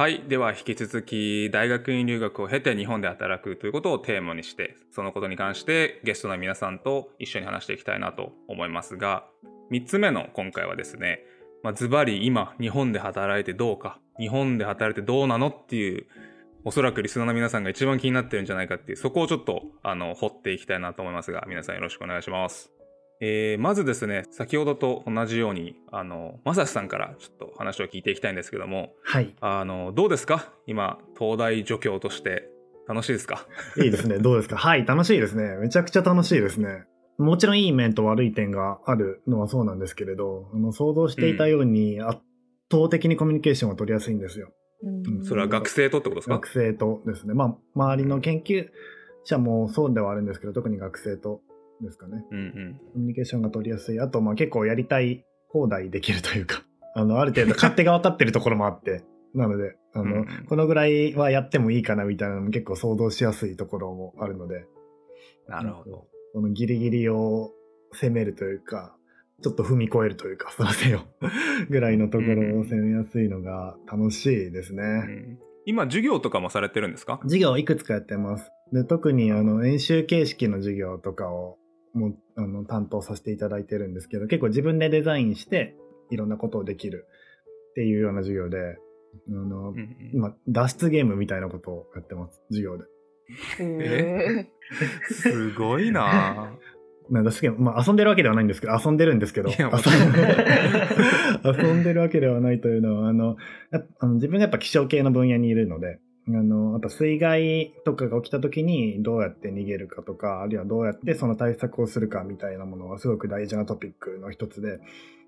はい。では、引き続き、大学院留学を経て日本で働くということをテーマにして、そのことに関してゲストの皆さんと一緒に話していきたいなと思いますが、3つ目の今回はですね、まあ、ズバリ今、日本で働いてどうか、日本で働いてどうなのっていう、おそらくリスナーの皆さんが一番気になってるんじゃないかっていう、そこをちょっと、あの、掘っていきたいなと思いますが、皆さんよろしくお願いします。えーまずですね、先ほどと同じように、あの、まさしさんからちょっと話を聞いていきたいんですけども、はい。あの、どうですか？今、東大助教として楽しいですか？いいですね。どうですか？はい、楽しいですね。めちゃくちゃ楽しいですね。もちろんいい面と悪い点があるのはそうなんですけれど、あの想像していたように圧倒的にコミュニケーションを取りやすいんですよ。うんそれは学生とってことですか？学生とですね。まあ、周りの研究者もそうではあるんですけど、特に学生とですかね。うんうん。コミュニケーションが取りやすい。あと、まあ結構やりたい放題できるというか、あの、ある程度勝手が分かってるところもあって、なので、あの、うんうんこのぐらいはやってもいいかなみたいなのも結構想像しやすいところもあるので、なるほど。このギリギリを攻めるというか、ちょっと踏み越えるというか、そらせよ ぐらいのところを攻めやすいのが楽しいですね。うん今、授業とかもされてるんですか？授業いくつかやってます。で特にあの演習形式の授業とかをもあの担当させていただいてるんですけど、結構自分でデザインしていろんなことをできるっていうような授業で、あのうんうん。今脱出ゲームみたいなことをやってます、授業で。へすごいな。なんだすげえ、まあ、遊んでるわけではないんですけど、遊んでるんですけど、遊 遊んでるわけではないというのは、あの、やっぱあの自分がやっぱ気象系の分野にいるので、あの、やっぱ水害とかが起きた時にどうやって逃げるかとか、あるいはどうやってその対策をするかみたいなものはすごく大事なトピックの一つで、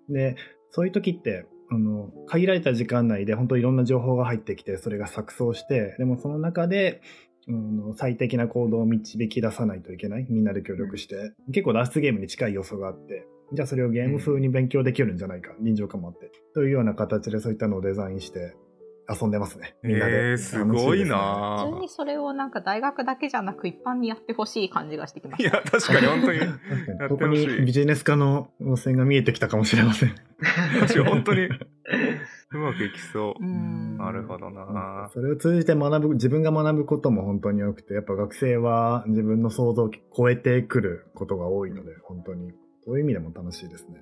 で、そういう時って、あの、限られた時間内で本当いろんな情報が入ってきて、それが錯綜して、でもその中で、うん、最適な行動を導き出さないといけない。みんなで協力して。結構脱出ゲームに近い要素があって、じゃあそれをゲーム風に勉強できるんじゃないか。臨場感もあって。というような形でそういったのをデザインして遊んでますね。みんなで。えー、すごい普な通にそれをなんか大学だけじゃなく一般にやってほしい感じがしてきまいや、した。確かに本当に。ここにビジネス化の路線が見えてきたかもしれません。確かに本当にうまくいきそうう。んなるほどなそれを通じて学ぶ、自分が学ぶことも本当に多くて、やっぱ学生は自分の想像を超えてくることが多いので、本当に。そういう意味でも楽しいですね。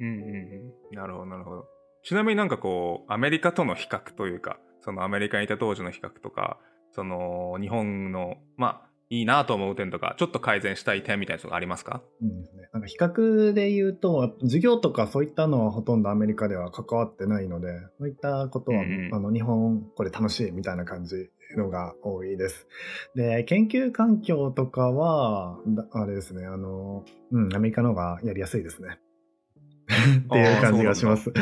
うんうんうん。なるほど、なるほど。ちなみになんかこう、アメリカとの比較というか、そのアメリカにいた当時の比較とか、その日本の、まあ、いいなと思う点とか、ちょっと改善したい点みたいなのがありますか？うんですね、なんか比較で言うと、授業とかそういったのはほとんどアメリカでは関わってないので、そういったことは、うんうんあの日本これ楽しいみたいな感じのが多いです。で、研究環境とかは、だあれですね、あの、うん、アメリカの方がやりやすいですね。っていう感じがします。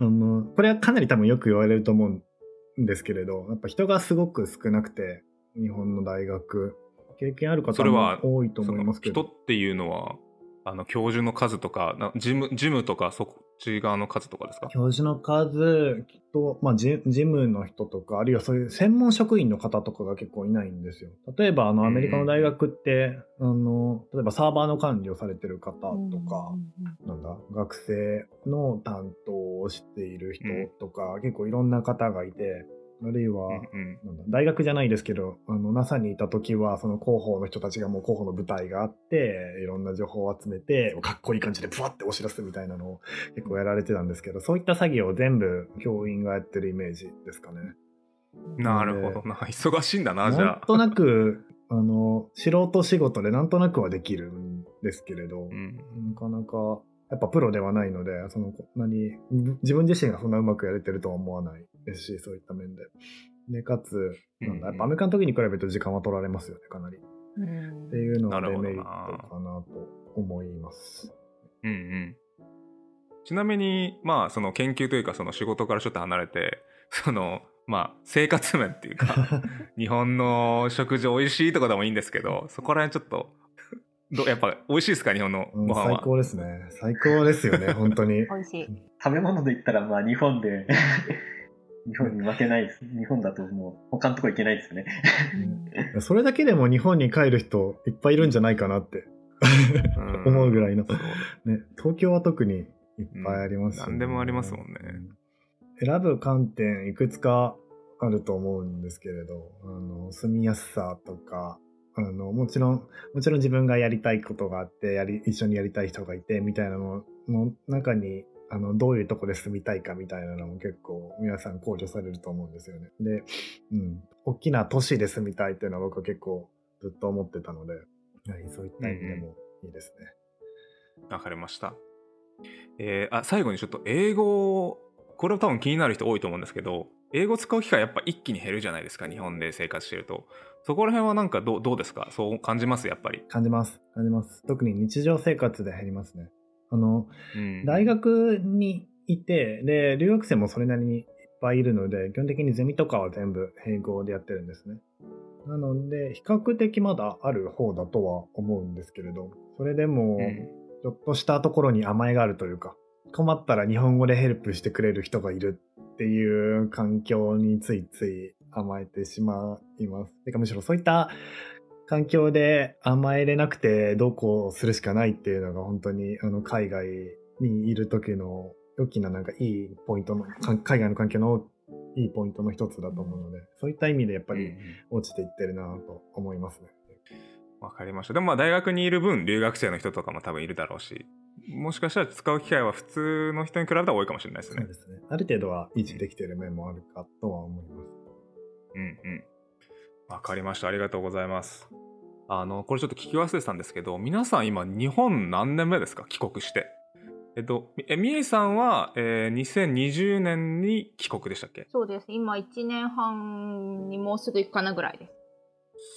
あの、これはかなり多分よく言われると思うんですけれど、やっぱ人がすごく少なくて、日本の大学、経験ある方それはも多いと思いますけど。人っていうのは、あの、教授の数とか、なジム、ジムとか、そっち側の数とかですか？教授の数と、まあ、ジジムの人とか、あるいはそういう専門職員の方とかが結構いないんですよ。例えば、あの、アメリカの大学って、あの、例えばサーバーの管理をされてる方とか、なんだ、学生の担当をしている人とか、結構いろんな方がいて、あるいは、うんうん大学じゃないですけど、あの、NASA にいた時は、その広報の人たちがもう広報の舞台があって、いろんな情報を集めて、かっこいい感じでブワって押し出すみたいなのを結構やられてたんですけど、そういった作業を全部教員がやってるイメージですかね。なるほどな。忙しいんだな、じゃあ。なんとなく、あの、素人仕事でなんとなくはできるんですけれど、うん。なかなか、やっぱプロではないので、その、何、自分自身がそんなうまくやれてるとは思わないですし、そういった面で。で、かつ、なんだ、やっぱアメリカの時に比べると時間は取られますよね、かなり。うんっていうのがデメリットかなと思います。うんうん。ちなみに、まあ、その研究というか、その仕事からちょっと離れて、その、まあ、生活面っていうか、日本の食事美味しいとかでもいいんですけど、そこら辺ちょっと、どやっぱ美味しいですか？日本のうんご飯は。最高ですね。最高ですよね、本当に。美味しい。食べ物で言ったら、まあ日本で、日本に負けないです。日本だともう他のとこ行けないですね。それだけでも日本に帰る人いっぱいいるんじゃないかなって。うん。思うぐらいの。ね、東京は特にいっぱいありますしうん。何でもありますもんね。うん選ぶ観点いくつかあると思うんですけれど、あの、住みやすさとか、あの、もちろん、もちろん自分がやりたいことがあって、やり、一緒にやりたい人がいて、みたいなのの中に、あの、どういうとこで住みたいかみたいなのも結構皆さん考慮されると思うんですよね。で、うん、大きな都市で住みたいっていうのは僕は結構ずっと思ってたので、はい、そういった意味でもいいですね。わかりました。えーあ最後にちょっと英語これは多分気になる人多いと思うんですけど英語使う機会やっぱ一気に減るじゃないですか日本で生活してるとそこら辺はなんかどうどうですか？そう感じます？やっぱり、感じます。感じます。特に日常生活で減りますね。あの、うん大学にいて、で、留学生もそれなりにいっぱいいるので、基本的にゼミとかは全部英語でやってるんですね。なので、比較的まだある方だとは思うんですけれど、それでも、うんちょっとしたところに甘えがあるというか、困ったら日本語でヘルプしてくれる人がいるっていう環境についつい甘えてしまいます。てかむしろそういった環境で甘えれなくてどうこうするしかないっていうのが本当にあの海外にいる時の大きななんかいいポイントの、か海外の環境のいいポイントの一つだと思うので、そういった意味でやっぱり落ちていってるなと思いますね。わかりましたでもまあ大学にいる分留学生の人とかも多分いるだろうしもしかしたら使う機会は普通の人に比べたら多いかもしれないですねそうですね。ある程度は維持できている面もあるかとは思います。うんうん。わかりました。ありがとうございます。あの、これちょっと聞き忘れてたんですけど、皆さん今、日本何年目ですか？帰国して。えっと、え、みえさんは、えー2020年に帰国でしたっけ？そうです。今1年半にもうすぐ行くかなぐらいです。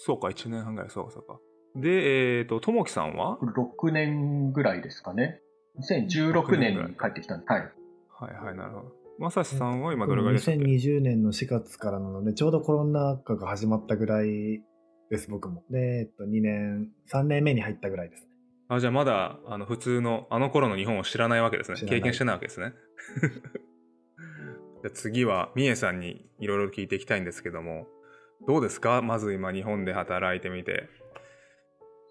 そうか、1年半ぐらい、そうか、そうか。で、えっ、と、ともきさんは？6年ぐらいですかね。2016年に帰ってきたんで、はい。はいはい、なるほど。まさしさんは今どれぐらいでしたっけ？2020年の4月からなので、ちょうどコロナ禍が始まったぐらいです、僕も。で、えっと、2年、3年目に入ったぐらいです。あ、じゃあまだ、あの、普通の、あの頃の日本を知らないわけですね。経験してないわけですね。じゃあ次は、みえさんにいろいろ聞いていきたいんですけども、どうですか？まず今日本で働いてみて。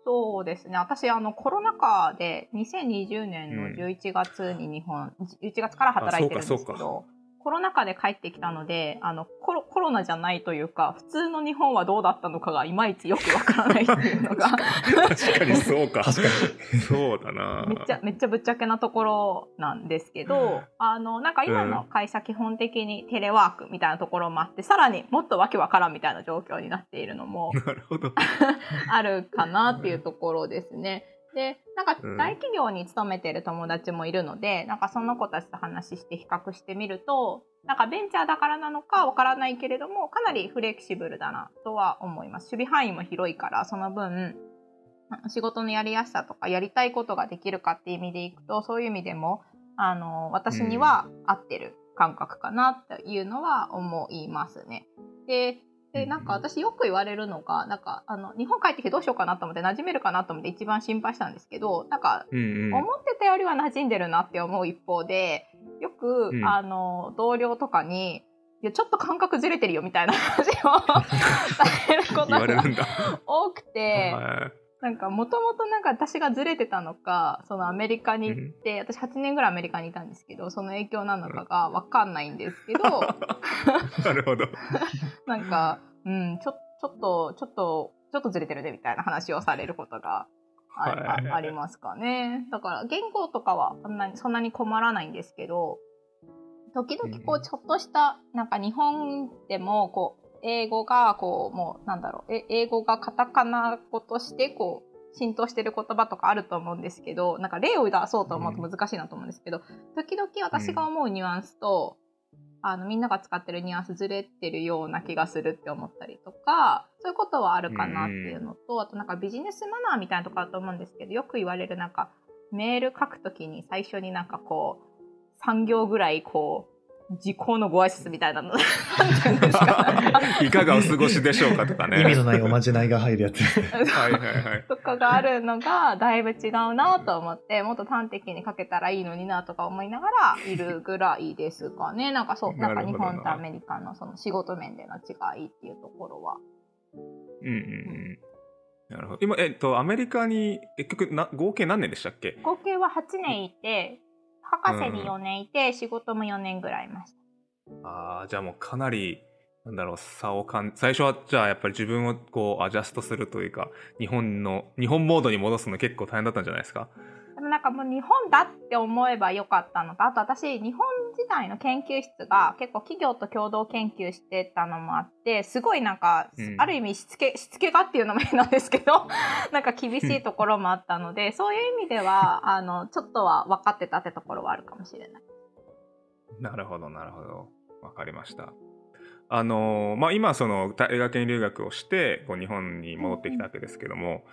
そうですね。私、あの、コロナ禍で2020年の11月に日本、11月から働いてるんですけど、コロナ禍で帰ってきたので、あの、コロコロナじゃないというか、普通の日本はどうだったのかがいまいちよくわからないっていうのが、確かにそうか。確 かそうだな。めっちゃ、めっちゃぶっちゃけなところなんですけど、あの、なんか今の会社基本的にテレワークみたいなところもあって、さらにもっとわけわからんみたいな状況になっているのも、なるほど。あるかなっていうところですね。で、なんかうん大企業に勤めてる友達もいるので、なんかその子たちと話して比較してみると、なんかベンチャーだからなのかわからないけれども、かなりフレキシブルだなとは思います。守備範囲も広いから、その分、仕事のやりやすさとかやりたいことができるかっていう意味でいくと、そういう意味でも、あの、私には合ってる感覚かなっていうのは思いますね。で、で、なんか私よく言われるのが、なんか、あの、日本帰ってきてどうしようかなと思って馴染めるかなと思って一番心配したんですけど、なんか。思ってたよりは馴染んでるなって思う一方で、よく、うんあの、同僚とかに、いや、ちょっと感覚ずれてるよみたいな話を されることが。多くて、はなんかもともとなんか私がずれてたのかそのアメリカに行って、私8年ぐらいアメリカにいたんですけどその影響なのかが分かんないんですけど、い。なるほど。なんか、うん、ちょちょっとちょっとちょっとずれてるねみたいな話をされることがあ,はいあ、ありますかね。だから言語とかはそんなにそんなに困らないんですけど時々こううん。ちょっとしたなんか日本でもこう英語がこうもうなんだろう。え英語がカタカナ語としてこう浸透してる言葉とかあると思うんですけどなんか例を出そうと思うと難しいなと思うんですけど、時々私が思うニュアンスと、あのみんなが使ってるニュアンスずれてるような気がするって思ったりとかそういうことはあるかなっていうのと、あとなんかビジネスマナーみたいなところだと思うんですけどよく言われるなんかメール書くときに最初になんかこう3行ぐらいこう時効のご挨拶みたいなのいうんですかいかがお過ごしでしょうかとかね。意味のないおまじないが入るやつ。はいはいはい。とかがあるのがだいぶ違うなと思ってもっと端的に書けたらいいのになとか思いながらいるぐらいですかねなんかそうなんか日なるほどな本とアメリカのその仕事面での違いっていうところはうんうんうん。なるほど。今、えっと、アメリカに結局な、合計何年でしたっけ？合計は8年いて博士に4年いて、仕事も4年ぐらいいました。ああ、じゃあもうかなりなんだろう差を感最初はじゃあやっぱり自分をこうアジャストするというか日本の日本モードに戻すの結構大変だったんじゃないですか？でもなんかもう日本だって思えばよかったのとあと私日本時代の研究室が結構企業と共同研究してたのもあってすごいなんか、うん。ある意味しつけしつけがっていうのも変なんですけどなんか厳しいところもあったのでそういう意味では あのちょっとは分かってたってところはあるかもしれない。なるほどなるほど。わかりました。あのーまあ今その大学院留学をしてこう日本に戻ってきたわけですけども、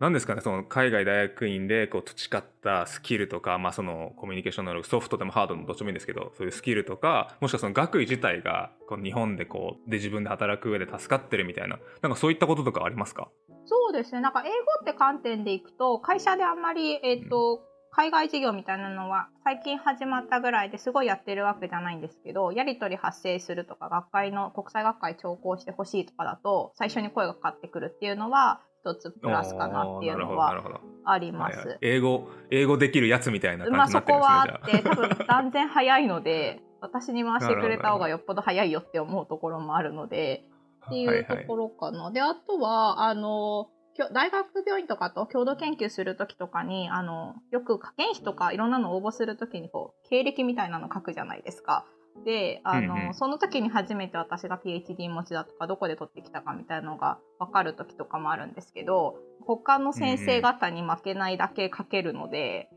何ですかねその海外大学院でこう培ったスキルとか、まあ、そのコミュニケーション能力ソフトでもハードでもどっちでもいいんですけどそういうスキルとかもしくはその学位自体がこう日本でこうで自分で働く上で助かってるみたいななんかそういったこととかありますか？そうですね。なんか英語って観点でいくと会社であんまり、えーと海外事業みたいなのは最近始まったぐらいですごいやってるわけじゃないんですけどやり取り発生するとか学会の国際学会聴講してほしいとかだと最初に声がかかってくるっていうのは一つプラスかなっていうのはあります。はいはい英語英語できるやつみたいなまあ感じになそってるんですねこはあって多分断然早いので私に回してくれた方がよっぽど早いよって思うところもあるのであっていうところかな。であとはあの大学病院とかと共同研究する時とかにあのよく科研費とかいろんなの応募する時にこう経歴みたいなの書くじゃないですか。であの、うんうんその時に初めて私が PhD 持ちだとかどこで取ってきたかみたいなのが分かる時とかもあるんですけど他の先生方に負けないだけ書けるので、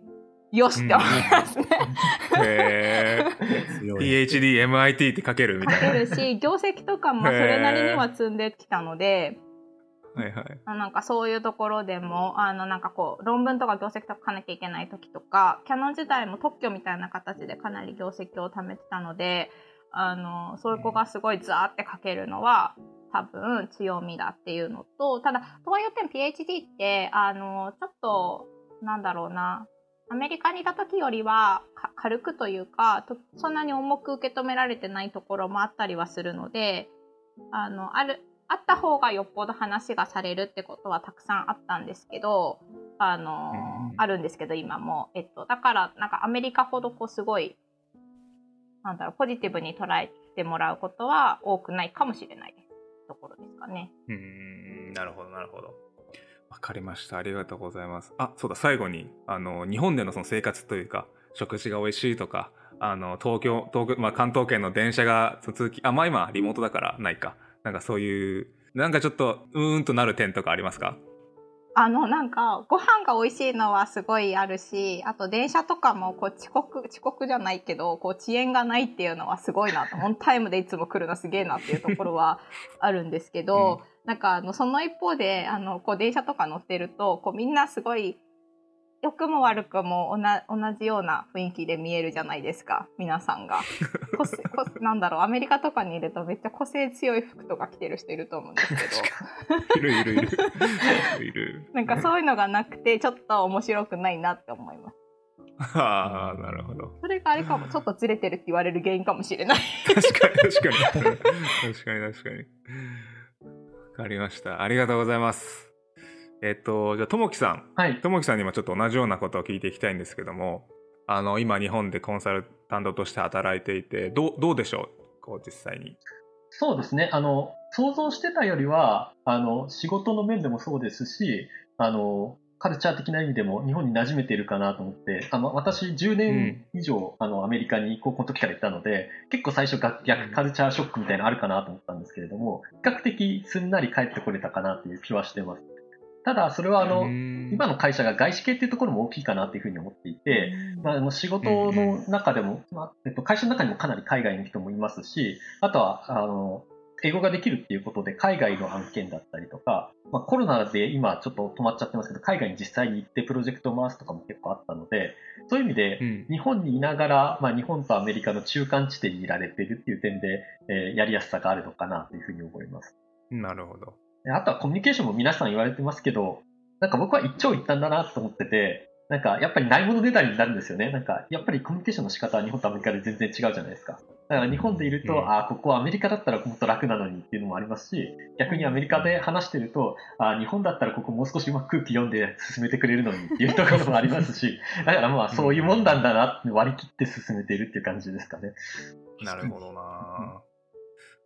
よしって思いますね。へー 強い PhD、MIT って書けるみた書けいな。るし業績とかもそれなりには積んできたので。はいはい。あなんかそういうところでもあのなんかこう論文とか業績とか書かなきゃいけない時とかキャノン時代も特許みたいな形でかなり業績を貯めてたのであのそういう子がすごいザーって書けるのは多分強みだっていうのとただとはいっても PhD ってあのちょっとなんだろうなアメリカにいた時よりはか軽くというかとそんなに重く受け止められてないところもあったりはするのであのあるあった方がよっぽど話がされるってことはたくさんあったんですけどあの、うんあるんですけど今も、えっと、だからなんかアメリカほどこうすごいなんだろうポジティブに捉えてもらうことは多くないかもしれないところですかね。うーん、なるほど、なるほど。わかりました。ありがとうございます。あ、そうだ、最後に、あの、日本でのその生活というか、食事が美味しいとか、あの、東京、東京、まあ、関東圏の電車が通勤、あ、まあ今、リモートだからないか。なんかそういう、なんかちょっと、うーんとなる点とかありますか？あのなんかご飯が美味しいのはすごいあるしあと電車とかもこう遅刻遅刻じゃないけどこう遅延がないっていうのはすごいなと。オンタイムでいつも来るのすげえなっていうところは あるんですけど、なんかあのその一方であのこう電車とか乗ってるとこうみんなすごい良くも悪くも同じような雰囲気で見えるじゃないですか皆さんが 個性個なんだろうアメリカとかにいるとめっちゃ個性強い服とか着てる人いると思うんですけど。いるいるいる。いる。なんかそういうのがなくてちょっと面白くないなって思います。ああ、なるほど。それがあれかも ちょっとずれてるって言われる原因かもしれない。確かに確かに。確かに確かに。わかりました。ありがとうございます。えっと、じゃあ、ともきさん。はい。ともきさんにもちょっと同じようなことを聞いていきたいんですけども、あの、今日本でコンサルタントとして働いていて、どうどうでしょう？こう実際に。そうですね。あの、想像してたよりは、あの、仕事の面でもそうですし、あの、カルチャー的な意味でも日本に馴染めているかなと思って、あの、私10年以上、あの、アメリカに高校の時から行ったので、結構最初が逆カルチャーショックみたいなのあるかなと思ったんですけれども、比較的すんなり帰ってこれたかなという気はしてます。ただ、それはあの、今の会社が外資系っていうところも大きいかなというふうに思っていて、まあ、あの仕事の中でも、まあえっと、会社の中にもかなり海外の人もいますし、あとは、あの、英語ができるっていうことで海外の案件だったりとか、まあ、コロナで今ちょっと止まっちゃってますけど、海外に実際に行ってプロジェクトを回すとかも結構あったので、そういう意味で、うん日本にいながら、まあ、日本とアメリカの中間地点にいられているっていう点で、えーやりやすさがあるのかなというふうに思います。なるほど。であとはコミュニケーションも皆さん言われてますけど、なんか僕は一長一短だなと思ってて、なんかやっぱりないものねだりになるんですよね。なんかやっぱりコミュニケーションの仕方は日本とアメリカで全然違うじゃないですか。だから日本でいると、うんああ、ここはアメリカだったらもっと楽なのにっていうのもありますし、逆にアメリカで話してると、ああ、日本だったらここもう少しうまく空気読んで進めてくれるのにっていうところもありますし、だからまあそういうもんなんだなって割り切って進めているっていう感じですかね。なるほどな。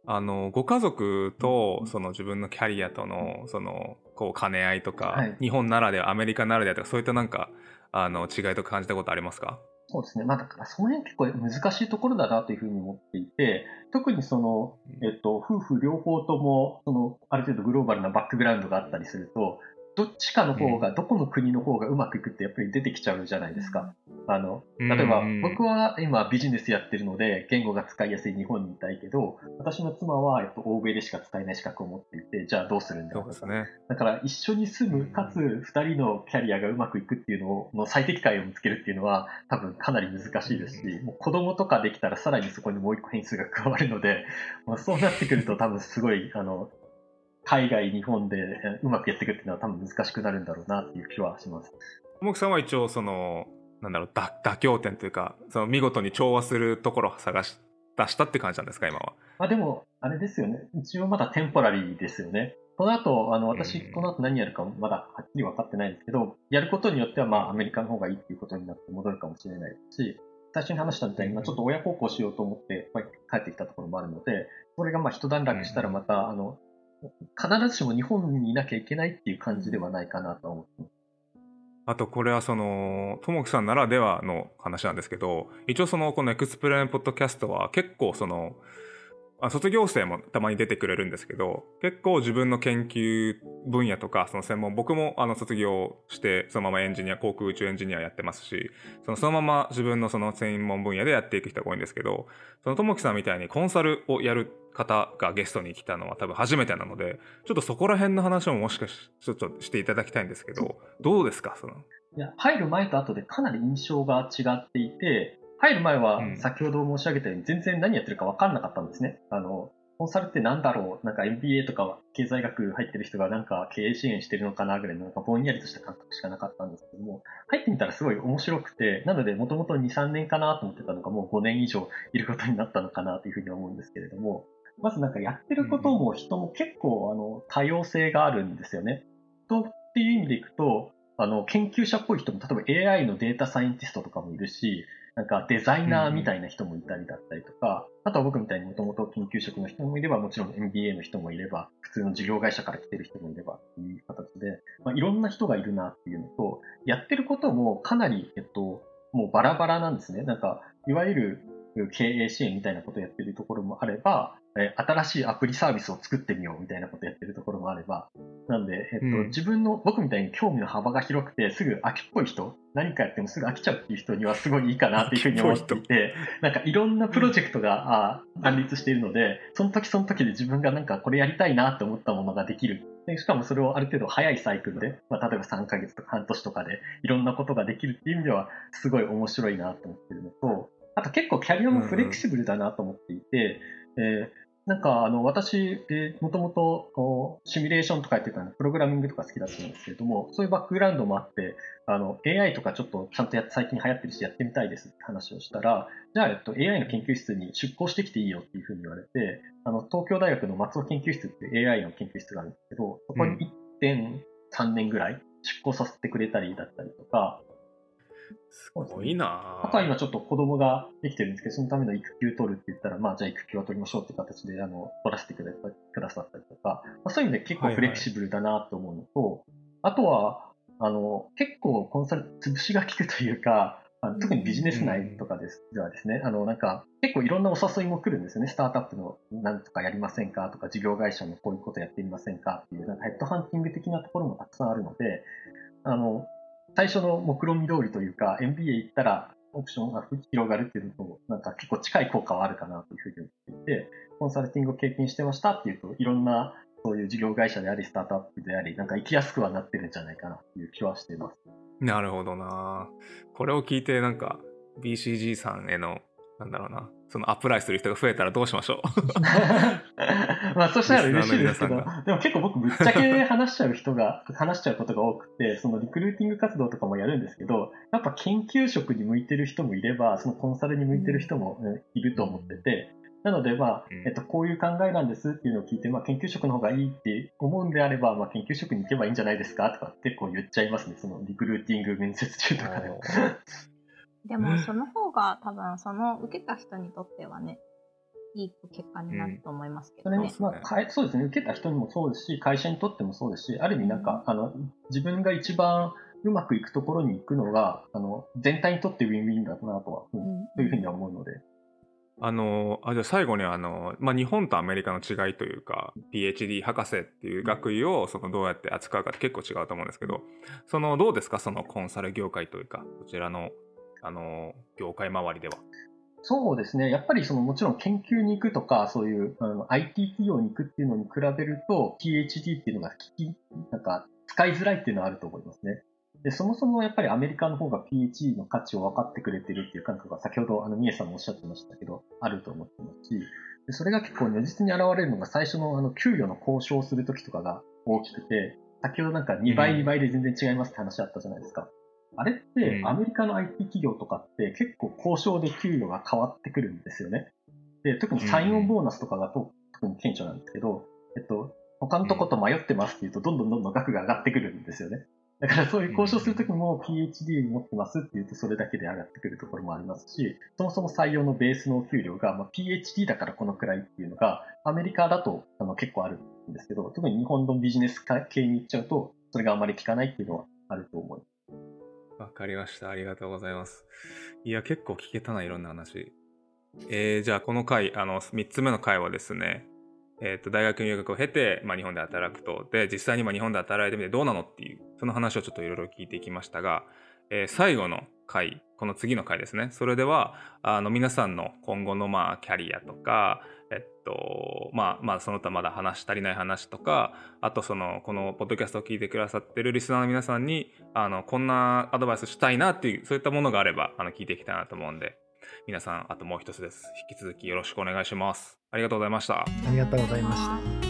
あのご家族とその自分のキャリアとのそのこう兼ね合いとか、はい、日本ならではアメリカならではとかそういったなんかあの違いとか感じたことありますか？そうですね。まあ、だからその辺結構難しいところだなというふうに思っていて、特にその、えっと、夫婦両方とも、その、ある程度グローバルなバックグラウンドがあったりすると、どっちかの方が、どこの国の方がうまくいくってやっぱり出てきちゃうじゃないですか。あの、例えば僕は今ビジネスやってるので言語が使いやすい日本にいたいけど、私の妻は、えっと、欧米でしか使えない資格を持っていて、じゃあどうするんだろう。ね。だから一緒に住む、かつ二人のキャリアがうまくいくっていうのの最適解を見つけるっていうのは多分かなり難しいですし、もう子供とかできたらさらにそこにもう一個変数が加わるので、まあ、そうなってくると多分すごい、あの、海外、日本でうまくやっていくっていうのは多分難しくなるんだろうなっていう気はします。もくさんは一応そのなんだろう妥協点というかその見事に調和するところを探し出したって感じなんですか今は？あでもあれですよね一応まだテンポラリーですよね。この後あの私、この後何やるかまだはっきり分かってないんですけど、やることによってはまあアメリカの方がいいっていうことになって戻るかもしれないし、最初に話したみたいに、まあ、ちょっと親孝行しようと思って帰ってきたところもあるので、それがまあ一段落したらまた、あの必ずしも日本にいなきゃいけないっていう感じではないかなと思ってます。あとこれはそのともきさんならではの話なんですけど一応そのこのエクスプレインポッドキャストは結構そのあ卒業生もたまに出てくれるんですけど結構自分の研究分野とかその専門僕もあの卒業してそのままエンジニア航空宇宙エンジニアやってますしそのそのまま自分のその専門分野でやっていく人が多いんですけどそのともきさんみたいにコンサルをやる方がゲストに来たのは多分初めてなのでちょっとそこら辺の話ももしかしちょっとしていただきたいんですけどどうですか？その。いや入る前と後でかなり印象が違っていて入る前は、先ほど申し上げたように、全然何やってるか分かんなかったんですね。あの、コンサルって何だろう？なんか MBA とか経済学入ってる人がなんか経営支援してるのかなぐらいのなんかぼんやりとした感覚しかなかったんですけども、入ってみたらすごい面白くて、なのでもともと2、3年かなと思ってたのがもう5年以上いることになったのかなというふうに思うんですけれども、まずなんかやってることも人も結構あの多様性があるんですよね。とっていう意味でいくと、あの研究者っぽい人も例えば AI のデータサイエンティストとかもいるし、なんかデザイナーみたいな人もいたりだったりとか、あとは僕みたいにもともと研究職の人もいれば、もちろん MBA の人もいれば、普通の事業会社から来てる人もいればっていう形で、まあ、いろんな人がいるなっていうのと、やってることもかなり、えっと、もうバラバラなんですね。なんか、いわゆる経営支援みたいなことをやってるところもあれば、え新しいアプリサービスを作ってみようみたいなことをやってるところもあれば、なんで、えっと、うん、自分の、僕みたいに興味の幅が広くて、すぐ飽きっぽい人、何かやってもすぐ飽きちゃうっていう人にはすごいいいかなっていうふうに思っていて、なんかいろんなプロジェクトが、あ乱立しているので、その時その時で自分がなんかこれやりたいなって思ったものができる。でしかもそれをある程度早いサイクルで、まあ、例えば3ヶ月とか半年とかでいろんなことができるっていう意味では、すごい面白いなと思ってるのと、あと結構キャリアもフレキシブルだなと思っていて、うん、えーなんか、あの、私、もともと、シミュレーションとかやってたのプログラミングとか好きだったんですけれども、そういうバックグラウンドもあって、あの、AI とかちょっとちゃんとや最近流行ってるしやってみたいですって話をしたら、じゃあ、えっと、AI の研究室に出向してきていいよっていうふうに言われて、あの、東京大学の松尾研究室って AI の研究室があるんですけど、そこに1.3年ぐらい出向させてくれたりだったりとか、すごいなあとは今ちょっと子供ができてるんですけど、そのための育休取るって言ったら、まあじゃあ育休は取りましょうって形で、あの、取らせてくださったりとか、まあ、そういう意味で結構フレキシブルだなと思うのと、はいはい、あとは、あの、結構コンサル潰しが効くというか、あの特にビジネス内とかです、ではですね、あの、なんか、結構いろんなお誘いも来るんですよね。スタートアップの何とかやりませんかとか、事業会社のこういうことやってみませんかっていう、なんかヘッドハンティング的なところもたくさんあるので、あの、最初の目論見通りというか、MBA 行ったらオプションが広がるっていうのと、なんか結構近い効果はあるかなというふうに思っていて、コンサルティングを経験してましたっていうと、いろんなそういう事業会社であり、スタートアップであり、なんか行きやすくはなってるんじゃないかなという気はしています。なるほどな。これを聞いて、なんか BCG さんへのなんだろうな、そのアプライする人が増えたらどうしましょう？まあ、そしたら嬉しいですけど、でも結構僕、ぶっちゃけ話しちゃう人が、話しちゃうことが多くて、そのリクルーティング活動とかもやるんですけど、やっぱ研究職に向いてる人もいれば、そのコンサルに向いてる人もいると思ってて、なので、まあ、えっと、こういう考えなんですっていうのを聞いて、まあ、研究職の方がいいって思うんであれば、まあ、研究職に行けばいいんじゃないですかとか結構言っちゃいますね。そのリクルーティング面接中とかでも。でもその方が多分その受けた人にとってはねいい結果になると思いますけそれどね。まあかえそうですね、受けた人にもそうですし、会社にとってもそうですし、ある意味なんか、あの、自分が一番うまくいくところに行くのが、あの、全体にとってウィンウィンだなとは、うんうんというふうには思うので。あのあじゃあ最後にあの、まあ、日本とアメリカの違いというか PhD 博士っていう学位をそのどうやって扱うかって結構違うと思うんですけどそのどうですか？そのコンサル業界というかそちらのあの業界周りでは。そうですね。やっぱりそのもちろん研究に行くとか、そういうあの IT 企業に行くっていうのに比べると、PhD っていうのが聞き、なんか使いづらいっていうのはあると思いますね。で、そもそもやっぱりアメリカの方が PhD の価値を分かってくれてるっていう感覚が先ほどあの、みえさんもおっしゃってましたけど、あると思ってますし、でそれが結構如実に現れるのが最初のあの、給与の交渉するときとかが大きくて、先ほどなんか2倍、うん2倍で全然違いますって話あったじゃないですか。あれっうんてアメリカの IT 企業とかって結構交渉で給与が変わってくるんですよね。で、特にサインオンボーナスとかがと特に顕著なんですけど、えっと、他のとこと迷ってますって言うと、どんどんどんどん額が上がってくるんですよね。だからそういう交渉するときも PhD 持ってますって言うとそれだけで上がってくるところもありますし、そもそも採用のベースのお給料が、まあ、PhD だからこのくらいっていうのがアメリカだとあの結構あるんですけど、特に日本のビジネス系に行っちゃうとそれがあまり効かないっていうのはあると思います。わかりました。ありがとうございます。いや、結構聞けたな、いろんな話。えー、じゃあ、この回、あの、3つ目の回はですね、えっ、と、大学入学を経て、まあ、日本で働くと。で、実際に今日本で働いてみてどうなのっていう、その話をちょっといろいろ聞いていきましたが、えー最後の回、この次の回ですね。それでは、あの、皆さんの今後の、まあ、キャリアとか、えっと、まあ、まあ、その他まだ話足りない話とか、あと、その、このポッドキャストを聞いてくださってるリスナーの皆さんに、あの、こんなアドバイスしたいなっていう、そういったものがあれば、あの、聞いていきたいなと思うんで、皆さん、あともう一つです。引き続きよろしくお願いします。ありがとうございました。ありがとうございました。た。